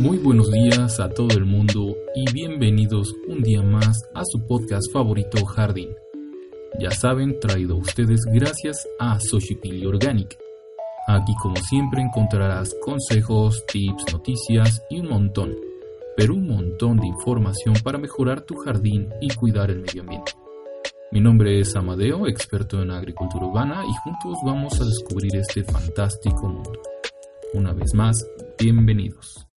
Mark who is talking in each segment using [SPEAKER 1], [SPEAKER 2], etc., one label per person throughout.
[SPEAKER 1] Muy buenos días a todo el mundo y bienvenidos un día más a su podcast favorito Jardín. Ya saben, traído a ustedes gracias a Sochipili Organic. Aquí como siempre encontrarás consejos, tips, noticias y un montón, pero un montón de información para mejorar tu jardín y cuidar el medio ambiente. Mi nombre es Amadeo, experto en agricultura urbana y juntos vamos a descubrir este fantástico mundo. Una vez más, bienvenidos.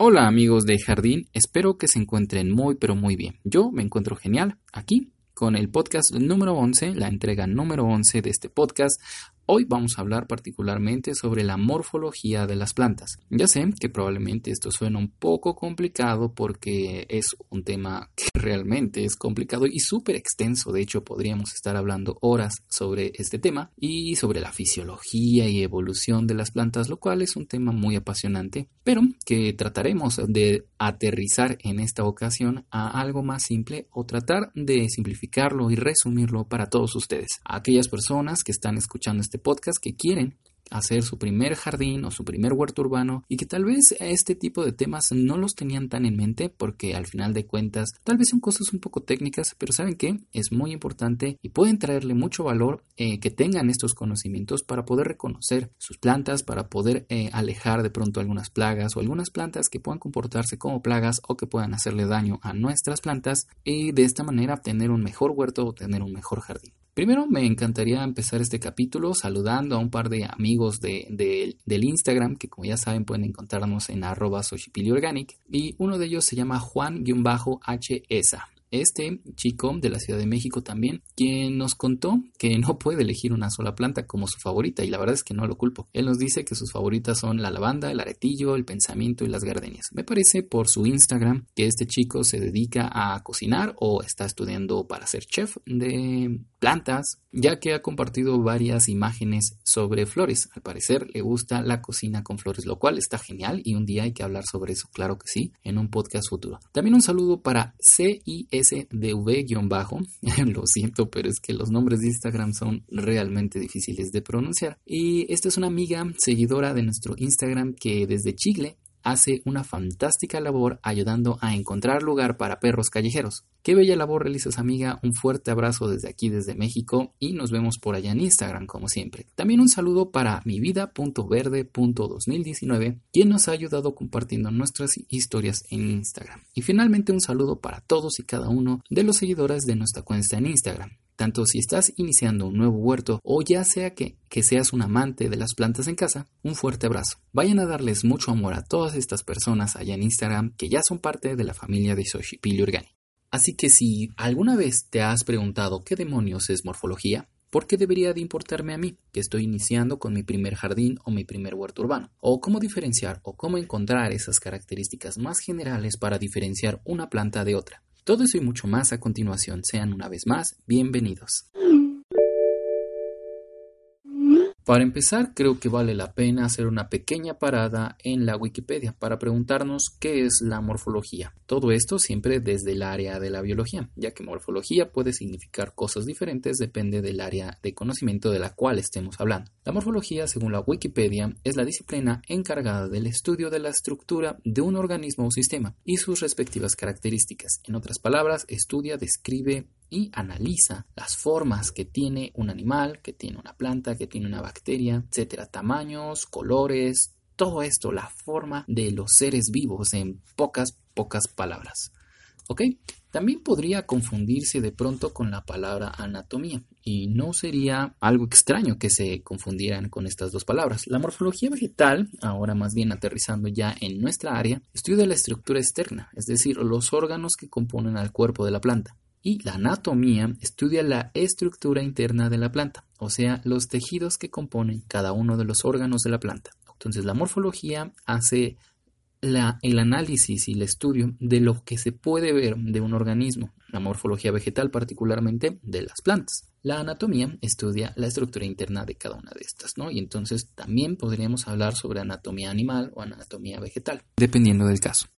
[SPEAKER 2] Hola amigos de Jardín, espero que se encuentren muy pero muy bien. Yo me encuentro genial aquí con el podcast número 11, la entrega número 11 de este podcast, Hoy vamos a hablar particularmente sobre la morfología de las plantas. Ya sé que probablemente esto suena un poco complicado porque es un tema que realmente es complicado y súper extenso. De hecho, podríamos estar hablando horas sobre este tema y sobre la fisiología y evolución de las plantas, lo cual es un tema muy apasionante, pero que trataremos de aterrizar en esta ocasión a algo más simple o tratar de simplificarlo y resumirlo para todos ustedes. Aquellas personas que están escuchando este podcast que quieren hacer su primer jardín o su primer huerto urbano y que tal vez este tipo de temas no los tenían tan en mente porque al final de cuentas tal vez son cosas un poco técnicas, pero saben que es muy importante y pueden traerle mucho valor eh, que tengan estos conocimientos para poder reconocer sus plantas, para poder eh, alejar de pronto algunas plagas o algunas plantas que puedan comportarse como plagas o que puedan hacerle daño a nuestras plantas y de esta manera tener un mejor huerto o tener un mejor jardín. Primero me encantaría empezar este capítulo saludando a un par de amigos de, del Instagram que como ya saben pueden encontrarnos en arroba organic y uno de ellos se llama Juan-HESA este chico de la Ciudad de México también, quien nos contó que no puede elegir una sola planta como su favorita y la verdad es que no lo culpo. Él nos dice que sus favoritas son la lavanda, el aretillo, el pensamiento y las gardenias. Me parece por su Instagram que este chico se dedica a cocinar o está estudiando para ser chef de plantas, ya que ha compartido varias imágenes sobre flores. Al parecer le gusta la cocina con flores, lo cual está genial y un día hay que hablar sobre eso, claro que sí, en un podcast futuro. También un saludo para CIS SDV-bajo. Lo siento, pero es que los nombres de Instagram son realmente difíciles de pronunciar. Y esta es una amiga seguidora de nuestro Instagram que desde Chile hace una fantástica labor ayudando a encontrar lugar para perros callejeros. Qué bella labor realizas amiga, un fuerte abrazo desde aquí desde México y nos vemos por allá en Instagram como siempre. También un saludo para mi vida.verde.2019 quien nos ha ayudado compartiendo nuestras historias en Instagram. Y finalmente un saludo para todos y cada uno de los seguidores de nuestra cuenta en Instagram tanto si estás iniciando un nuevo huerto o ya sea que, que, seas un amante de las plantas en casa, un fuerte abrazo. Vayan a darles mucho amor a todas estas personas allá en Instagram que ya son parte de la familia de Soshipili Organic. Así que si alguna vez te has preguntado qué demonios es morfología, ¿por qué debería de importarme a mí, que estoy iniciando con mi primer jardín o mi primer huerto urbano? ¿O cómo diferenciar o cómo encontrar esas características más generales para diferenciar una planta de otra? Todo eso y mucho más a continuación. Sean una vez más bienvenidos. Para empezar, creo que vale la pena hacer una pequeña parada en la Wikipedia para preguntarnos qué es la morfología. Todo esto siempre desde el área de la biología, ya que morfología puede significar cosas diferentes depende del área de conocimiento de la cual estemos hablando. La morfología, según la Wikipedia, es la disciplina encargada del estudio de la estructura de un organismo o sistema y sus respectivas características. En otras palabras, estudia, describe, y analiza las formas que tiene un animal, que tiene una planta, que tiene una bacteria, etcétera, tamaños, colores, todo esto, la forma de los seres vivos en pocas, pocas palabras. ¿Ok? También podría confundirse de pronto con la palabra anatomía y no sería algo extraño que se confundieran con estas dos palabras. La morfología vegetal, ahora más bien aterrizando ya en nuestra área, estudia la estructura externa, es decir, los órganos que componen al cuerpo de la planta y la anatomía estudia la estructura interna de la planta, o sea, los tejidos que componen cada uno de los órganos de la planta. Entonces la morfología hace el análisis y el estudio de lo que se puede ver de un organismo, la morfología vegetal particularmente de las plantas. La anatomía estudia la estructura interna de cada una de estas, ¿no? Y entonces también podríamos hablar sobre anatomía animal o anatomía vegetal, dependiendo del caso.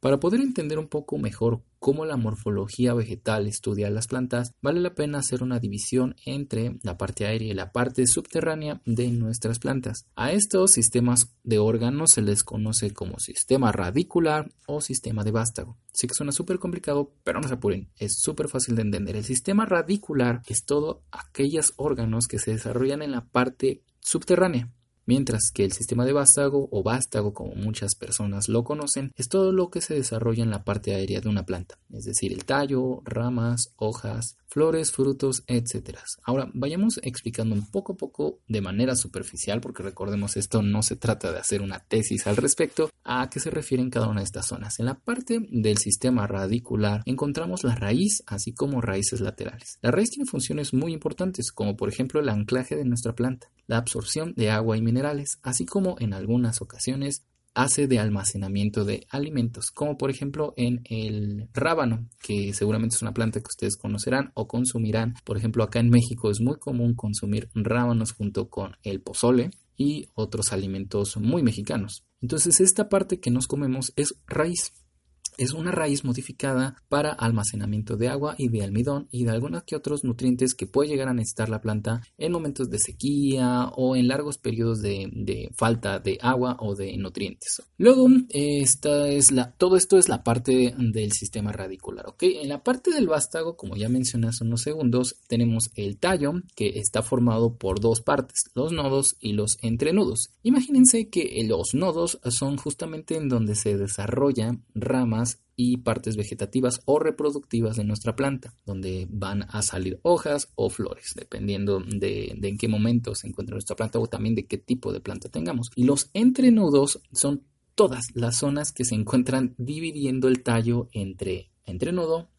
[SPEAKER 2] Para poder entender un poco mejor cómo la morfología vegetal estudia las plantas, vale la pena hacer una división entre la parte aérea y la parte subterránea de nuestras plantas. A estos sistemas de órganos se les conoce como sistema radicular o sistema de vástago. Sé que suena súper complicado, pero no se apuren, es súper fácil de entender. El sistema radicular es todo aquellos órganos que se desarrollan en la parte subterránea mientras que el sistema de vástago o vástago como muchas personas lo conocen es todo lo que se desarrolla en la parte aérea de una planta, es decir, el tallo, ramas, hojas, flores, frutos, etc. Ahora vayamos explicando un poco a poco de manera superficial, porque recordemos esto no se trata de hacer una tesis al respecto, a qué se refieren cada una de estas zonas. En la parte del sistema radicular encontramos la raíz, así como raíces laterales. La raíz tiene funciones muy importantes, como por ejemplo el anclaje de nuestra planta, la absorción de agua y minerales, así como en algunas ocasiones hace de almacenamiento de alimentos, como por ejemplo en el rábano, que seguramente es una planta que ustedes conocerán o consumirán. Por ejemplo, acá en México es muy común consumir rábanos junto con el pozole y otros alimentos muy mexicanos. Entonces esta parte que nos comemos es raíz es una raíz modificada para almacenamiento de agua y de almidón y de algunos que otros nutrientes que puede llegar a necesitar la planta en momentos de sequía o en largos periodos de, falta de agua o de nutrientes. Luego, esta es la, todo esto es la parte del sistema radicular. En la parte del vástago, como ya mencioné hace unos segundos, tenemos el tallo que está formado por dos partes, los nodos y los entrenudos. Imagínense que los nodos son justamente en donde se desarrollan ramas y partes vegetativas o reproductivas de nuestra planta, donde van a salir hojas o flores, dependiendo de, en qué momento se encuentra nuestra planta o también de qué tipo de planta tengamos. Y los entrenudos son todas las zonas que se encuentran dividiendo el tallo entre entrenudo,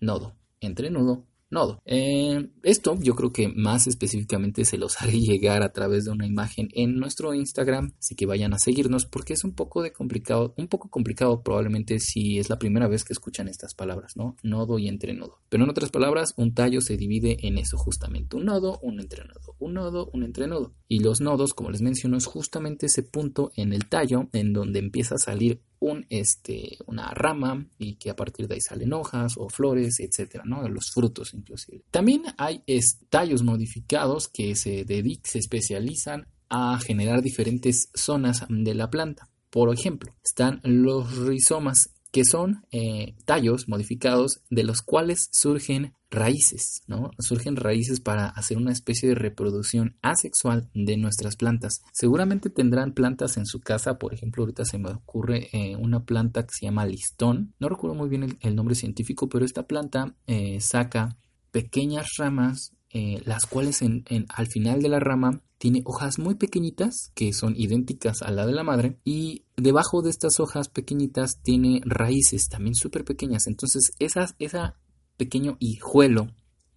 [SPEAKER 2] nodo, entrenudo, nodo. Eh, esto yo creo que más específicamente se los haré llegar a través de una imagen en nuestro Instagram, así que vayan a seguirnos porque es un poco de complicado, un poco complicado probablemente si es la primera vez que escuchan estas palabras, ¿no? Nodo y entrenudo. Pero en otras palabras, un tallo se divide en eso justamente, un nodo, un entrenudo, un nodo, un entrenudo. Y los nodos, como les menciono, es justamente ese punto en el tallo en donde empieza a salir un, este, una rama y que a partir de ahí salen hojas o flores, etcétera, ¿no? Los frutos inclusive. También hay tallos modificados que se dedican, se especializan a generar diferentes zonas de la planta. Por ejemplo, están los rizomas, que son eh, tallos modificados de los cuales surgen raíces, ¿no? Surgen raíces para hacer una especie de reproducción asexual de nuestras plantas. Seguramente tendrán plantas en su casa, por ejemplo, ahorita se me ocurre eh, una planta que se llama listón. No recuerdo muy bien el, nombre científico, pero esta planta eh, saca pequeñas ramas, las cuales en, al final de la rama tiene hojas muy pequeñitas que son idénticas a la de la madre y debajo de estas hojas pequeñitas tiene raíces también súper pequeñas. Entonces esas, esa pequeño hijuelo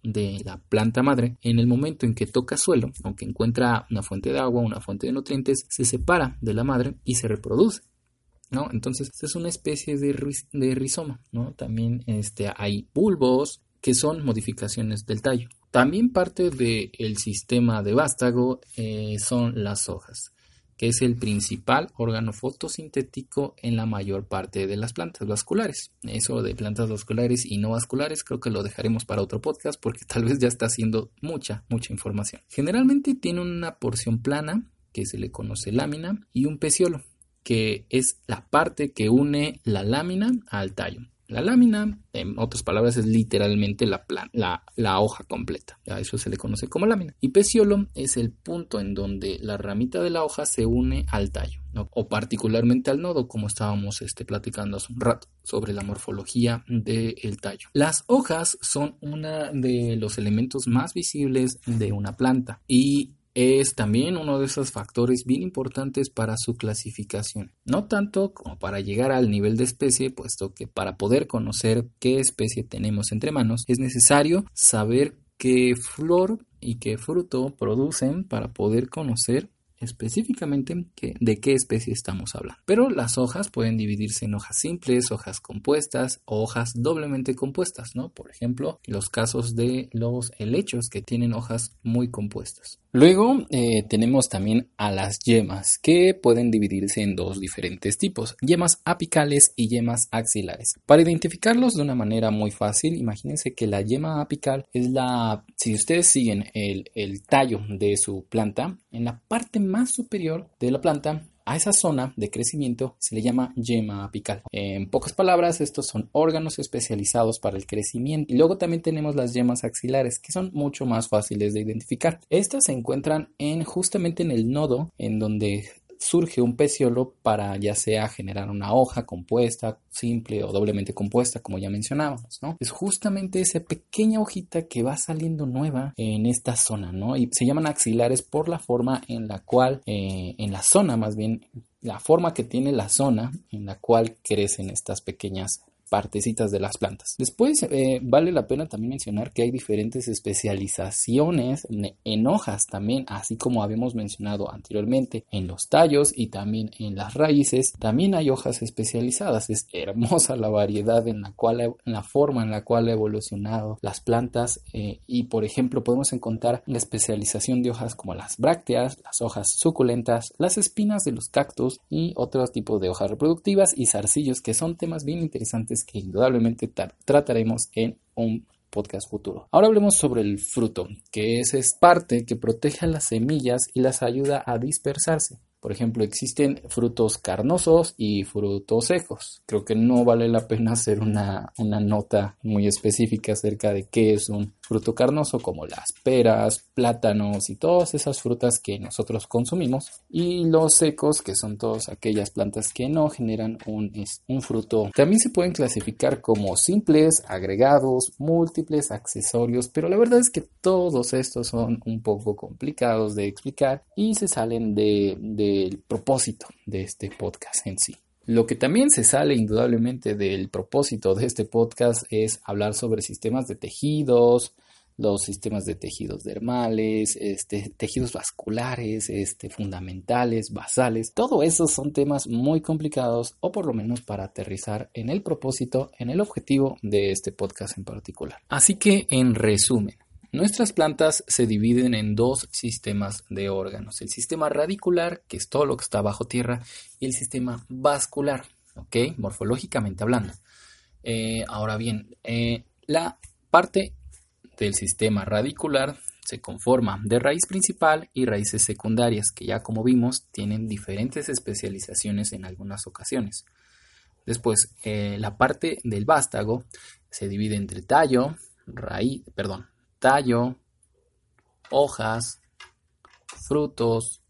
[SPEAKER 2] de la planta madre, en el momento en que toca suelo, aunque encuentra una fuente de agua, una fuente de nutrientes, se separa de la madre y se reproduce. ¿no? Entonces, es una especie de, de rizoma, ¿no? También este, hay bulbos que son modificaciones del tallo. También parte del sistema de vástago eh, son las hojas que es el principal órgano fotosintético en la mayor parte de las plantas vasculares. Eso de plantas vasculares y no vasculares creo que lo dejaremos para otro podcast porque tal vez ya está haciendo mucha, mucha información. Generalmente tiene una porción plana que se le conoce lámina y un peciolo que es la parte que une la lámina al tallo. La lámina, en otras palabras, es literalmente la, la, hoja completa. A eso se le conoce como lámina. Y peciolo es el punto en donde la ramita de la hoja se une al tallo, o particularmente al nodo, como estábamos este, platicando hace un rato sobre la morfología del tallo. Las hojas son uno de los elementos más visibles de una planta y es también uno de esos factores bien importantes para su clasificación. No tanto como para llegar al nivel de especie, puesto que para poder conocer qué especie tenemos entre manos es necesario saber qué flor y qué fruto producen para poder conocer específicamente de qué especie estamos hablando. Pero las hojas pueden dividirse en hojas simples, hojas compuestas o hojas doblemente compuestas, ¿no? Por ejemplo, los casos de los helechos que tienen hojas muy compuestas. Luego eh, tenemos también a las yemas que pueden dividirse en dos diferentes tipos, yemas apicales y yemas axilares. Para identificarlos de una manera muy fácil, imagínense que la yema apical es la, si ustedes siguen el, el tallo de su planta, en la parte más superior de la planta a esa zona de crecimiento se le llama yema apical. En pocas palabras, estos son órganos especializados para el crecimiento. Y luego también tenemos las yemas axilares, que son mucho más fáciles de identificar. Estas se encuentran en justamente en el nodo en donde surge un peciolo para ya sea generar una hoja compuesta, simple o doblemente compuesta, como ya mencionábamos, ¿no? Es justamente esa pequeña hojita que va saliendo nueva en esta zona, ¿no? Y se llaman axilares por la forma en la cual, eh, en la zona más bien, la forma que tiene la zona en la cual crecen estas pequeñas partecitas de las plantas. Después eh, vale la pena también mencionar que hay diferentes especializaciones en hojas también, así como habíamos mencionado anteriormente en los tallos y también en las raíces. También hay hojas especializadas. Es hermosa la variedad en la cual, en la forma en la cual ha evolucionado las plantas eh, y por ejemplo podemos encontrar la especialización de hojas como las brácteas, las hojas suculentas, las espinas de los cactus y otros tipos de hojas reproductivas y zarcillos que son temas bien interesantes que indudablemente trataremos en un podcast futuro. Ahora hablemos sobre el fruto, que es, es parte que protege a las semillas y las ayuda a dispersarse. Por ejemplo, existen frutos carnosos y frutos secos. Creo que no vale la pena hacer una, una nota muy específica acerca de qué es un fruto carnoso como las peras, plátanos y todas esas frutas que nosotros consumimos y los secos que son todas aquellas plantas que no generan un, fruto. También se pueden clasificar como simples, agregados, múltiples, accesorios, pero la verdad es que todos estos son un poco complicados de explicar y se salen del propósito de este podcast en sí. Lo que también se sale indudablemente del propósito de este podcast es hablar sobre sistemas de tejidos, los sistemas de tejidos dermales, este, tejidos vasculares, este, fundamentales, basales. Todo eso son temas muy complicados o por lo menos para aterrizar en el propósito, en el objetivo de este podcast en particular. Así que en resumen, Nuestras plantas se dividen en dos sistemas de órganos, el sistema radicular, que es todo lo que está bajo tierra, y el sistema vascular, ¿ok? Morfológicamente hablando. Eh, ahora bien, eh, la parte del sistema radicular se conforma de raíz principal y raíces secundarias, que ya como vimos tienen diferentes especializaciones en algunas ocasiones. Después, eh, la parte del vástago se divide entre tallo, raíz, perdón, tallo, hojas, frutos,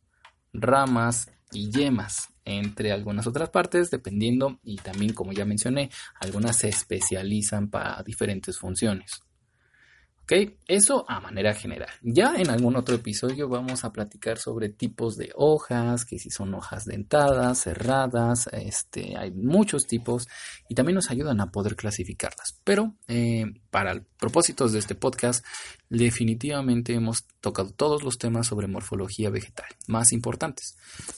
[SPEAKER 2] ramas y yemas, entre algunas otras partes, dependiendo y también, como ya mencioné, algunas se especializan para diferentes funciones. Eso a manera general. Ya en algún otro episodio vamos a platicar sobre tipos de hojas, que si son hojas dentadas, cerradas, este, hay muchos tipos y también nos ayudan a poder clasificarlas. Pero eh, para propósitos de este podcast, definitivamente hemos tocado todos los temas sobre morfología vegetal más importantes.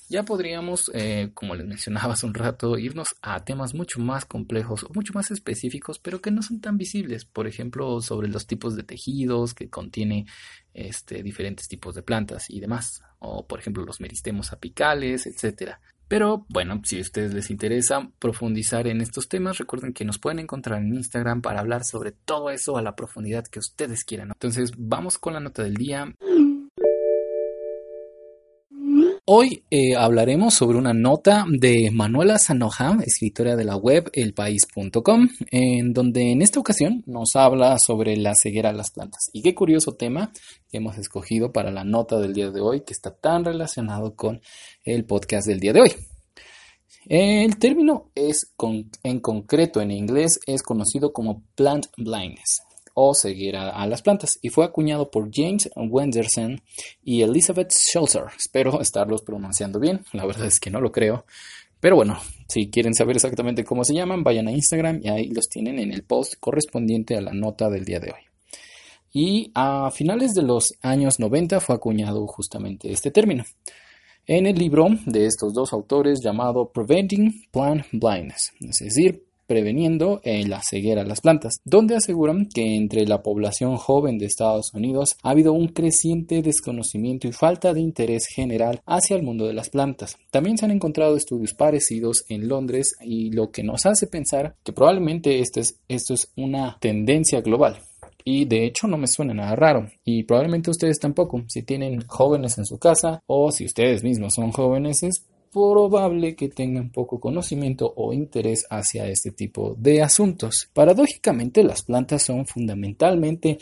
[SPEAKER 2] Ya podríamos, eh, como les mencionaba hace un rato, irnos a temas mucho más complejos o mucho más específicos, pero que no son tan visibles. Por ejemplo, sobre los tipos de tejidos que contiene este, diferentes tipos de plantas y demás. O, por ejemplo, los meristemos apicales, etcétera. Pero bueno, si a ustedes les interesa profundizar en estos temas, recuerden que nos pueden encontrar en Instagram para hablar sobre todo eso a la profundidad que ustedes quieran. Entonces, vamos con la nota del día. Hoy eh, hablaremos sobre una nota de Manuela Sanoja, escritora de la web elpaís.com, en donde en esta ocasión nos habla sobre la ceguera de las plantas. Y qué curioso tema que hemos escogido para la nota del día de hoy, que está tan relacionado con el podcast del día de hoy. El término es en concreto en inglés es conocido como plant blindness o ceguera a las plantas y fue acuñado por James Wenderson y Elizabeth Schulzer. Espero estarlos pronunciando bien, la verdad es que no lo creo. Pero bueno, si quieren saber exactamente cómo se llaman, vayan a Instagram y ahí los tienen en el post correspondiente a la nota del día de hoy. Y a finales de los años 90 fue acuñado justamente este término. en el libro de estos dos autores llamado Preventing Plant Blindness, es decir, preveniendo eh, la ceguera de las plantas, donde aseguran que entre la población joven de Estados Unidos ha habido un creciente desconocimiento y falta de interés general hacia el mundo de las plantas. También se han encontrado estudios parecidos en Londres y lo que nos hace pensar que probablemente esto es, esto es una tendencia global. Y de hecho no me suena nada raro. Y probablemente ustedes tampoco. Si tienen jóvenes en su casa o si ustedes mismos son jóvenes, es probable que tengan poco conocimiento o interés hacia este tipo de asuntos. Paradójicamente, las plantas son fundamentalmente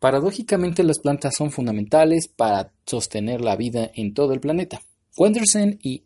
[SPEAKER 2] Paradójicamente las plantas son fundamentales para sostener la vida en todo el planeta. Wenderson y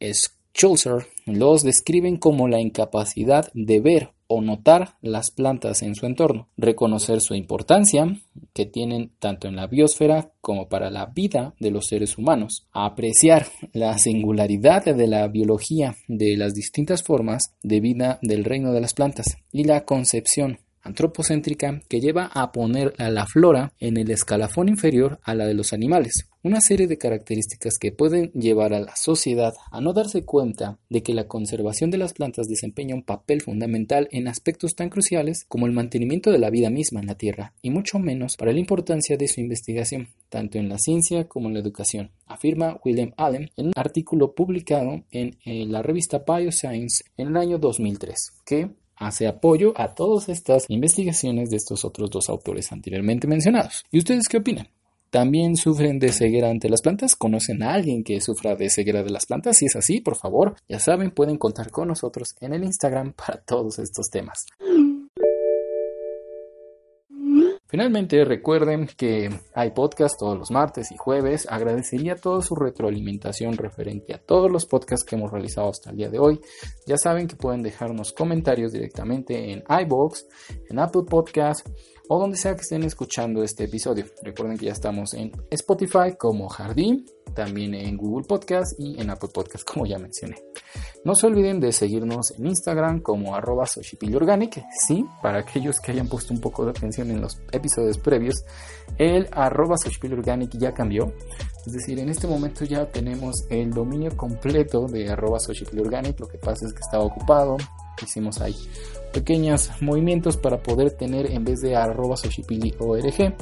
[SPEAKER 2] Schulzer los describen como la incapacidad de ver o notar las plantas en su entorno, reconocer su importancia que tienen tanto en la biosfera como para la vida de los seres humanos, apreciar la singularidad de la biología de las distintas formas de vida del reino de las plantas y la concepción antropocéntrica que lleva a poner a la flora en el escalafón inferior a la de los animales. Una serie de características que pueden llevar a la sociedad a no darse cuenta de que la conservación de las plantas desempeña un papel fundamental en aspectos tan cruciales como el mantenimiento de la vida misma en la Tierra, y mucho menos para la importancia de su investigación, tanto en la ciencia como en la educación, afirma William Allen en un artículo publicado en, en la revista Bioscience en el año 2003, que hace apoyo a todas estas investigaciones de estos otros dos autores anteriormente mencionados. ¿Y ustedes qué opinan? ¿También sufren de ceguera ante las plantas? ¿Conocen a alguien que sufra de ceguera de las plantas? Si es así, por favor, ya saben, pueden contar con nosotros en el Instagram para todos estos temas. Finalmente, recuerden que hay podcast todos los martes y jueves. Agradecería toda su retroalimentación referente a todos los podcasts que hemos realizado hasta el día de hoy. Ya saben que pueden dejarnos comentarios directamente en iBox, en Apple Podcast o donde sea que estén escuchando este episodio. Recuerden que ya estamos en Spotify como Jardín, también en Google Podcast y en Apple Podcast como ya mencioné. No se olviden de seguirnos en Instagram como arroba Organic. Sí, para aquellos que hayan puesto un poco de atención en los episodios previos, el arroba Organic ya cambió. Es decir, en este momento ya tenemos el dominio completo de arroba. Lo que pasa es que estaba ocupado. Hicimos ahí pequeños movimientos para poder tener en vez de arroba org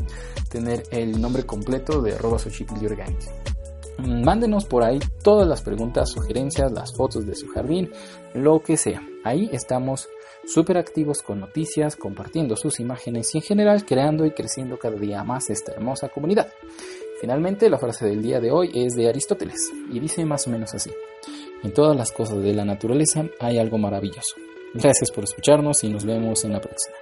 [SPEAKER 2] tener el nombre completo de arroba Organic. Mándenos por ahí todas las preguntas, sugerencias, las fotos de su jardín, lo que sea. Ahí estamos súper activos con noticias, compartiendo sus imágenes y en general creando y creciendo cada día más esta hermosa comunidad. Finalmente, la frase del día de hoy es de Aristóteles y dice más o menos así. En todas las cosas de la naturaleza hay algo maravilloso. Gracias por escucharnos y nos vemos en la próxima.